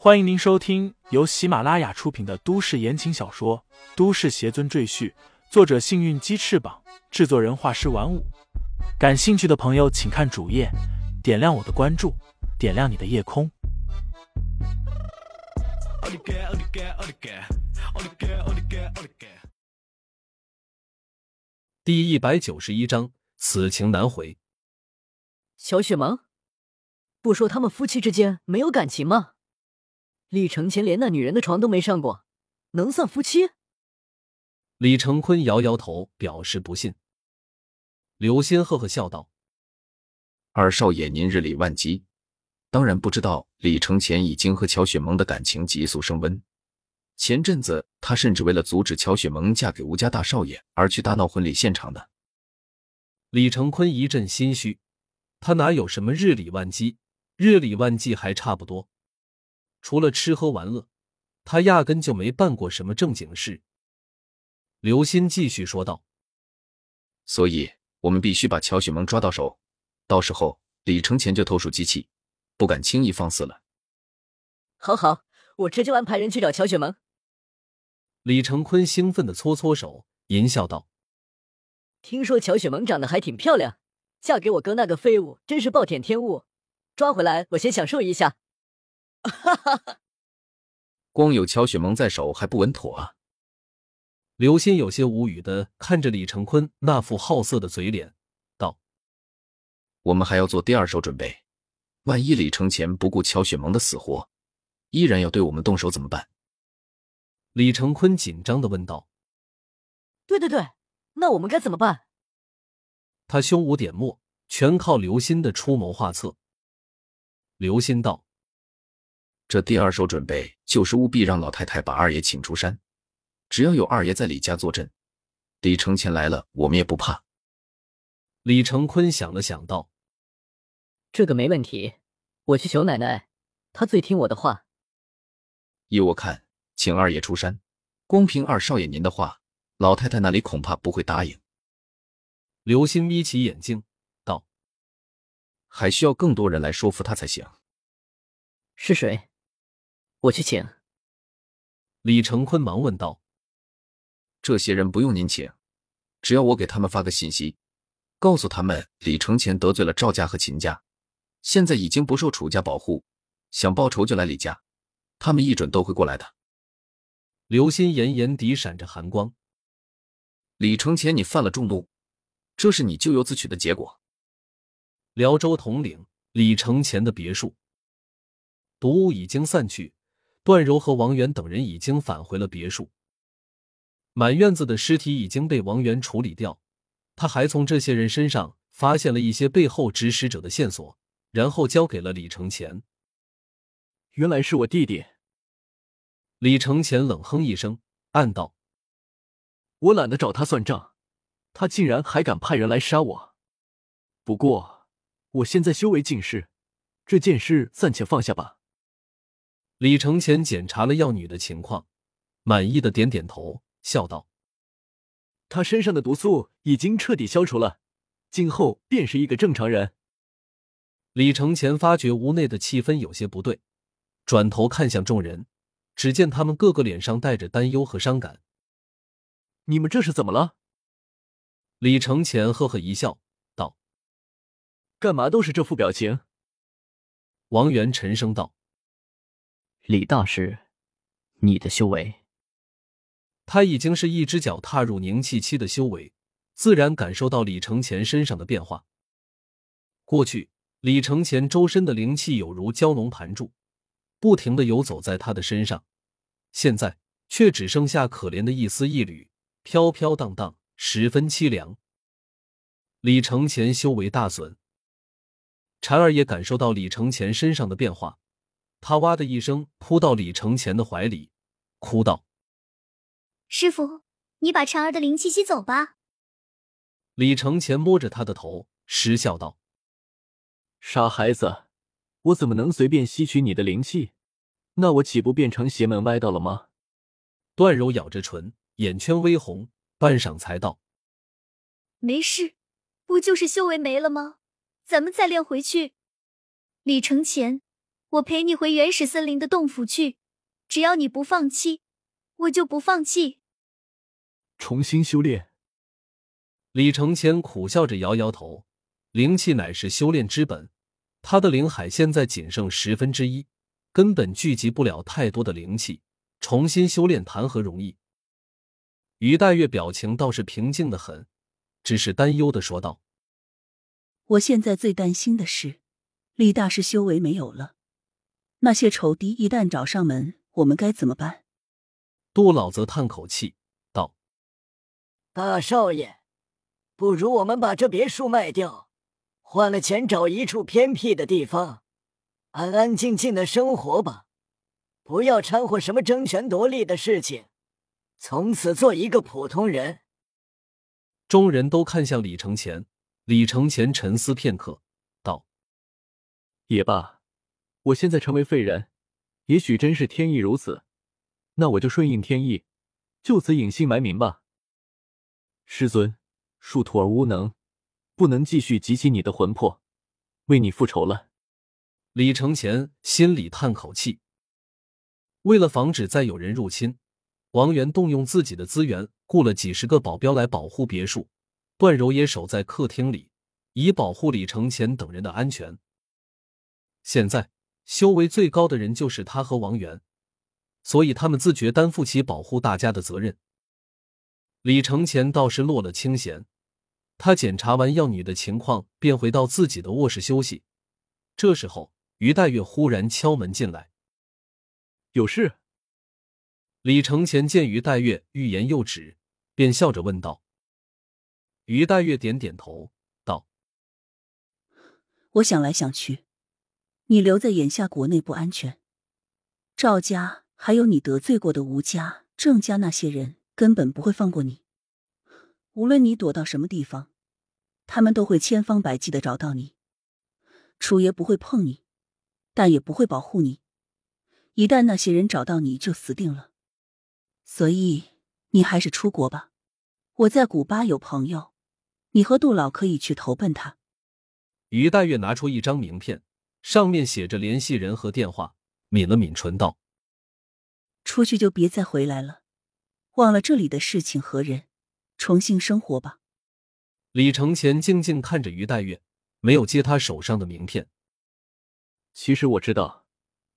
欢迎您收听由喜马拉雅出品的都市言情小说《都市邪尊赘婿》，作者：幸运鸡翅膀，制作人：画师玩五。感兴趣的朋友，请看主页，点亮我的关注，点亮你的夜空。第一百九十一章，此情难回。小雪萌，不说他们夫妻之间没有感情吗？李承前连那女人的床都没上过，能算夫妻？李承坤摇摇头，表示不信。刘仙呵呵笑道：“二少爷，您日理万机，当然不知道李承前已经和乔雪萌的感情急速升温。前阵子他甚至为了阻止乔雪萌嫁给吴家大少爷而去大闹婚礼现场的。”李承坤一阵心虚，他哪有什么日理万机？日理万机还差不多。除了吃喝玩乐，他压根就没办过什么正经事。刘鑫继续说道：“所以，我们必须把乔雪萌抓到手，到时候李承前就投鼠忌器，不敢轻易放肆了。”好好，我这就安排人去找乔雪萌。李承坤兴奋的搓搓手，淫笑道：“听说乔雪萌长得还挺漂亮，嫁给我哥那个废物真是暴殄天物，抓回来我先享受一下。”哈哈哈！光有乔雪萌在手还不稳妥啊！刘鑫有些无语的看着李成坤那副好色的嘴脸，道：“我们还要做第二手准备，万一李承前不顾乔雪萌的死活，依然要对我们动手怎么办？”李成坤紧张的问道：“对对对，那我们该怎么办？”他胸无点墨，全靠刘鑫的出谋划策。刘鑫道。这第二手准备就是务必让老太太把二爷请出山，只要有二爷在李家坐镇，李承前来了，我们也不怕。李承坤想了想，道：“这个没问题，我去求奶奶，她最听我的话。依我看，请二爷出山，光凭二少爷您的话，老太太那里恐怕不会答应。”刘鑫眯起眼睛，道：“还需要更多人来说服他才行。”是谁？我去请。李成坤忙问道：“这些人不用您请，只要我给他们发个信息，告诉他们李承前得罪了赵家和秦家，现在已经不受楚家保护，想报仇就来李家，他们一准都会过来的。”刘鑫眼眼底闪着寒光：“李承前，你犯了众怒，这是你咎由自取的结果。”辽州统领李承前的别墅，毒雾已经散去。段柔和王源等人已经返回了别墅，满院子的尸体已经被王源处理掉。他还从这些人身上发现了一些背后指使者的线索，然后交给了李承前。原来是我弟弟。李承前冷哼一声，暗道：“我懒得找他算账，他竟然还敢派人来杀我。不过我现在修为尽失，这件事暂且放下吧。”李承前检查了药女的情况，满意的点点头，笑道：“她身上的毒素已经彻底消除了，今后便是一个正常人。”李承前发觉屋内的气氛有些不对，转头看向众人，只见他们个个脸上带着担忧和伤感。“你们这是怎么了？”李承前呵呵一笑，道：“干嘛都是这副表情？”王源沉声道。李大师，你的修为，他已经是一只脚踏入凝气期的修为，自然感受到李承前身上的变化。过去，李承前周身的灵气有如蛟龙盘住，不停的游走在他的身上，现在却只剩下可怜的一丝一缕，飘飘荡荡，十分凄凉。李承前修为大损，禅儿也感受到李承前身上的变化。他哇的一声扑到李承前的怀里，哭道：“师傅，你把婵儿的灵气吸走吧。”李承前摸着他的头，失笑道：“傻孩子，我怎么能随便吸取你的灵气？那我岂不变成邪门歪道了吗？”段柔咬着唇，眼圈微红，半晌才道：“没事，不就是修为没了吗？咱们再练回去。”李承前。我陪你回原始森林的洞府去，只要你不放弃，我就不放弃。重新修炼。李承前苦笑着摇摇头，灵气乃是修炼之本，他的灵海现在仅剩十分之一，根本聚集不了太多的灵气，重新修炼谈何容易？于黛月表情倒是平静的很，只是担忧的说道：“我现在最担心的是，李大师修为没有了。”那些仇敌一旦找上门，我们该怎么办？杜老则叹口气道：“大少爷，不如我们把这别墅卖掉，换了钱找一处偏僻的地方，安安静静的生活吧，不要掺和什么争权夺利的事情，从此做一个普通人。”众人都看向李承前，李承前沉思片刻，道：“也罢。”我现在成为废人，也许真是天意如此，那我就顺应天意，就此隐姓埋名吧。师尊，恕徒儿无能，不能继续集齐你的魂魄，为你复仇了。李承前心里叹口气。为了防止再有人入侵，王源动用自己的资源，雇了几十个保镖来保护别墅，段柔也守在客厅里，以保护李承前等人的安全。现在。修为最高的人就是他和王源，所以他们自觉担负起保护大家的责任。李承前倒是落了清闲，他检查完药女的情况，便回到自己的卧室休息。这时候，于黛月忽然敲门进来，有事。李承前见于黛月欲言又止，便笑着问道：“于黛月点点头，道：‘我想来想去。’”你留在眼下国内不安全，赵家还有你得罪过的吴家、郑家那些人根本不会放过你。无论你躲到什么地方，他们都会千方百计的找到你。楚爷不会碰你，但也不会保护你。一旦那些人找到你，就死定了。所以你还是出国吧。我在古巴有朋友，你和杜老可以去投奔他。于黛月拿出一张名片。上面写着联系人和电话，抿了抿唇道：“出去就别再回来了，忘了这里的事情和人，重新生活吧。”李承前静静看着于黛月，没有接他手上的名片。其实我知道，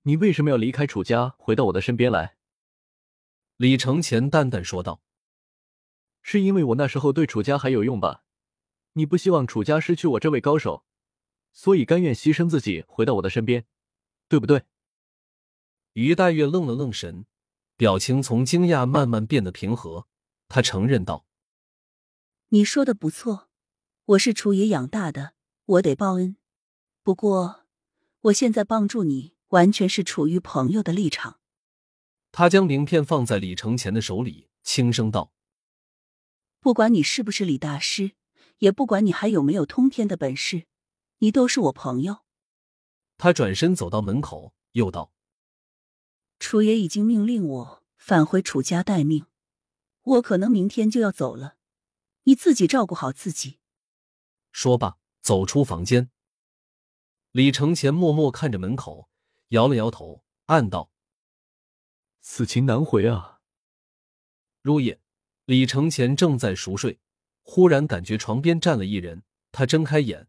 你为什么要离开楚家，回到我的身边来。”李承前淡淡说道：“是因为我那时候对楚家还有用吧？你不希望楚家失去我这位高手。”所以甘愿牺牲自己回到我的身边，对不对？于黛月愣了愣神，表情从惊讶慢慢变得平和。她承认道：“你说的不错，我是楚爷养大的，我得报恩。不过，我现在帮助你，完全是处于朋友的立场。”他将名片放在李承前的手里，轻声道：“不管你是不是李大师，也不管你还有没有通天的本事。”你都是我朋友。他转身走到门口，又道：“楚爷已经命令我返回楚家待命，我可能明天就要走了。你自己照顾好自己。”说罢，走出房间。李承前默默看着门口，摇了摇头，暗道：“此情难回啊。”入夜，李承前正在熟睡，忽然感觉床边站了一人，他睁开眼。